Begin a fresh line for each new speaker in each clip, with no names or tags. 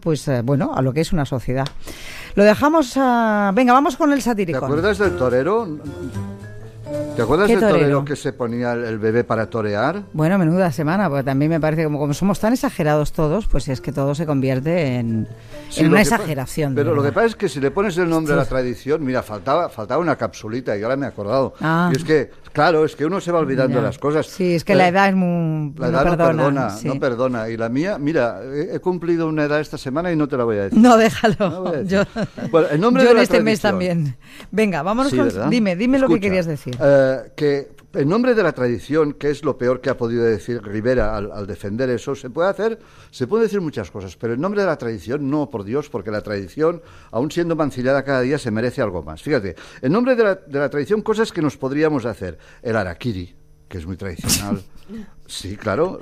pues eh, bueno, a lo que es una sociedad. Lo dejamos a... Venga, vamos con el satírico.
¿Te acuerdas del torero? ¿Te acuerdas
¿Qué
del torero?
torero?
que se ponía el, bebé para torear?
Bueno, menuda semana, porque también me parece como, como somos tan exagerados todos, pues es que todo se convierte en,
Sí,
en
lo
una exageración.
Pero lo que pasa es que si le pones el nombre a la tradición, mira, faltaba, faltaba una capsulita y ahora me he acordado.
Ah.
Y es que, claro, es que uno se va olvidando de las cosas.
Sí, es que
Eh,
la edad es muy...
La edad no
perdona,
perdona,
sí.
no perdona. Y la mía, mira, he, he cumplido una edad esta semana y no te la voy a decir.
No, déjalo.
No
yo.
Bueno, en nombre
yo
de
en
la
este mes también. Venga, vámonos con...
¿verdad?
Dime, dime lo que querías decir.
eh, que en nombre de la tradición, que es lo peor que ha podido decir Rivera al, defender eso, se puede hacer, se puede decir muchas cosas, pero en nombre de la tradición, no, por Dios, porque la tradición, aun siendo mancillada cada día, se merece algo más. Fíjate, en nombre de la, de la tradición, cosas que nos podríamos hacer. El arakiri, que es muy tradicional. Sí, claro.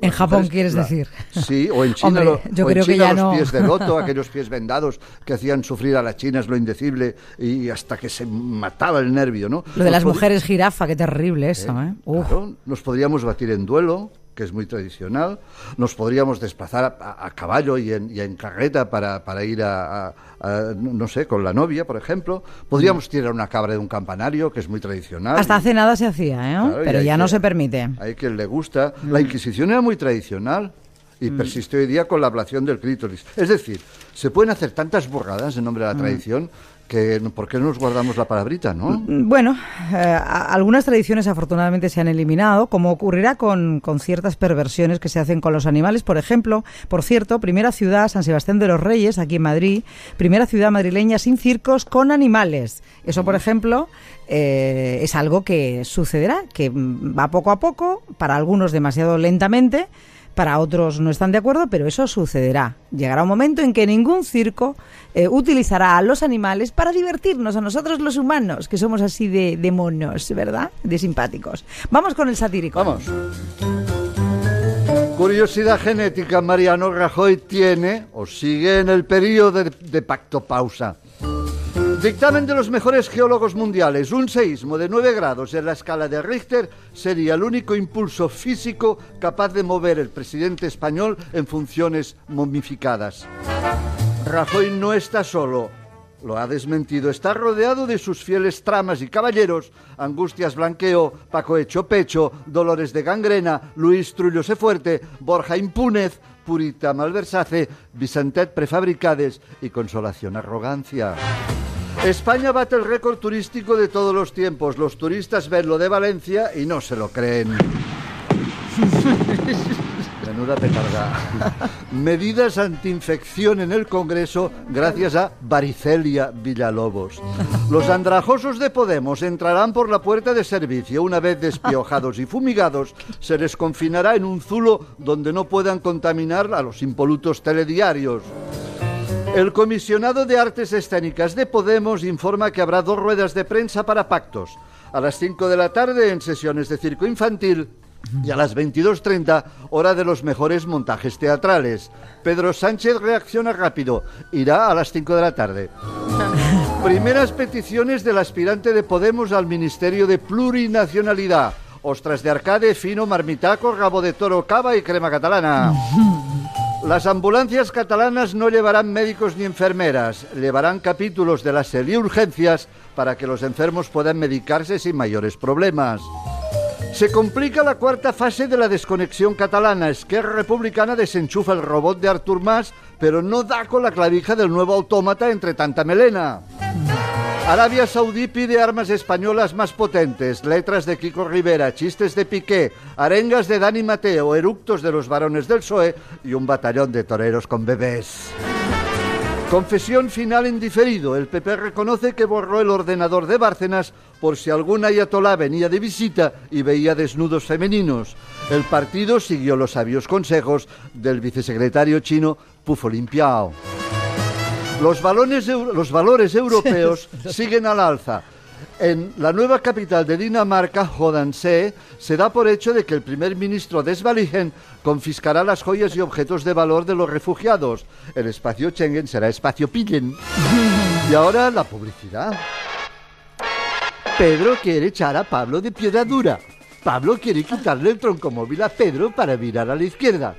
En Japón,
mujeres-
quieres
la-
decir.
Sí, o en China,
Hombre,
lo-
yo
o en
que
China
ya
los
no.
pies de loto, aquellos pies vendados que hacían sufrir a las chinas lo indecible y hasta que se mataba el nervio, ¿no?
Lo de
Nos
las mujeres jirafa, qué terrible eso, ¿eh? Uf.
Claro, nos podríamos batir en duelo, que es muy tradicional. Nos podríamos desplazar a, caballo y en, y en carreta para, para ir a, a- a, no sé, con la novia, por ejemplo. Podríamos tirar una cabra de un campanario, que es muy tradicional.
Hasta hace nada se hacía, ¿eh?
Claro,
Pero ya no
que-
se permite.
Hay quien le gusta. La Inquisición era muy tradicional y persiste hoy día con la ablación del clítoris. Es decir, se pueden hacer tantas burradas en nombre de la tradición que ¿por qué no nos guardamos la palabrita, no?
Bueno, eh, algunas tradiciones afortunadamente se han eliminado, como ocurrirá con, con ciertas perversiones que se hacen con los animales. Por ejemplo, por cierto, primera ciudad, San Sebastián de los Reyes, aquí en Madrid, primera ciudad madrileña sin circos con animales. Eso, por ejemplo, eh, es algo que sucederá, que va poco a poco, para algunos demasiado lentamente. Para otros no están de acuerdo, pero eso sucederá. Llegará un momento en que ningún circo eh, utilizará a los animales para divertirnos a nosotros los humanos, que somos así de, monos, ¿verdad? De simpáticos. Vamos con el satírico.
Vamos. Curiosidad genética, Mariano Rajoy tiene o sigue en el periodo de, de pactopausa. Dictamen de los mejores geólogos mundiales. Un seísmo de 9 grados en la escala de Richter sería el único impulso físico capaz de mover el presidente español en funciones momificadas. Rajoy no está solo. Lo ha desmentido. Está rodeado de sus fieles tramas y caballeros. Angustias Blanqueo, Paco Hecho Pecho, Dolores de Gangrena, Luis Trullo Fuerte, Borja Impúnez, Purita Malversace, Vicentet Prefabricades y Consolación Arrogancia. España bate el récord turístico de todos los tiempos. Los turistas ven lo de Valencia y no se lo creen. Menuda petarda. Medidas antiinfección en el Congreso gracias a Varicelia Villalobos. Los andrajosos de Podemos entrarán por la puerta de servicio. Una vez despiojados y fumigados, se les confinará en un zulo donde no puedan contaminar a los impolutos telediarios. El comisionado de artes escénicas de Podemos informa que habrá dos ruedas de prensa para pactos. A las 5 de la tarde en sesiones de circo infantil y a las 22.30 hora de los mejores montajes teatrales. Pedro Sánchez reacciona rápido. Irá a las 5 de la tarde. Primeras peticiones del aspirante de Podemos al Ministerio de Plurinacionalidad. Ostras de arcade, fino, marmitaco, rabo de toro, cava y crema catalana. Las ambulancias catalanas no llevarán médicos ni enfermeras, llevarán capítulos de las urgencias para que los enfermos puedan medicarse sin mayores problemas. Se complica la cuarta fase de la desconexión catalana. Esquerra Republicana desenchufa el robot de Artur Mas, pero no da con la clavija del nuevo autómata entre tanta melena. Arabia Saudí pide armas españolas más potentes, letras de Kiko Rivera, chistes de Piqué, arengas de Dani Mateo, eructos de los varones del PSOE y un batallón de toreros con bebés. Confesión final en diferido. El PP reconoce que borró el ordenador de Bárcenas por si algún ayatolá venía de visita y veía desnudos femeninos. El partido siguió los sabios consejos del vicesecretario chino Pufo Limpiao. Los, balones los valores europeos siguen al alza. En la nueva capital de Dinamarca, Jodanse, se da por hecho de que el primer ministro Desvaligen confiscará las joyas y objetos de valor de los refugiados. El espacio Schengen será espacio Pillen. Y ahora la publicidad. Pedro quiere echar a Pablo de piedra dura. Pablo quiere quitarle el troncomóvil a Pedro para virar a la izquierda.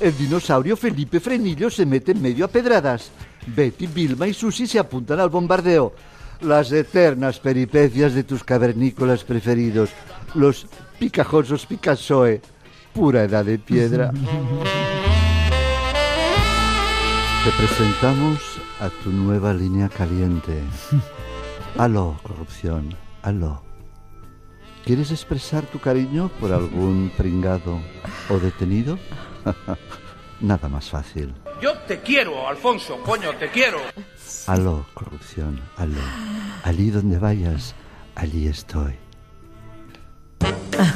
El dinosaurio Felipe Frenillo se mete en medio a pedradas. Betty, Vilma y Susi se apuntan al bombardeo. Las eternas peripecias de tus cavernícolas preferidos, los picajosos Picasoe, pura edad de piedra. Te presentamos a tu nueva línea caliente. Aló, corrupción, aló. ¿Quieres expresar tu cariño por algún pringado o detenido? Nada más fácil.
Yo te quiero, Alfonso, coño, te quiero.
Aló, corrupción, aló. Allí donde vayas, allí estoy.
Ah,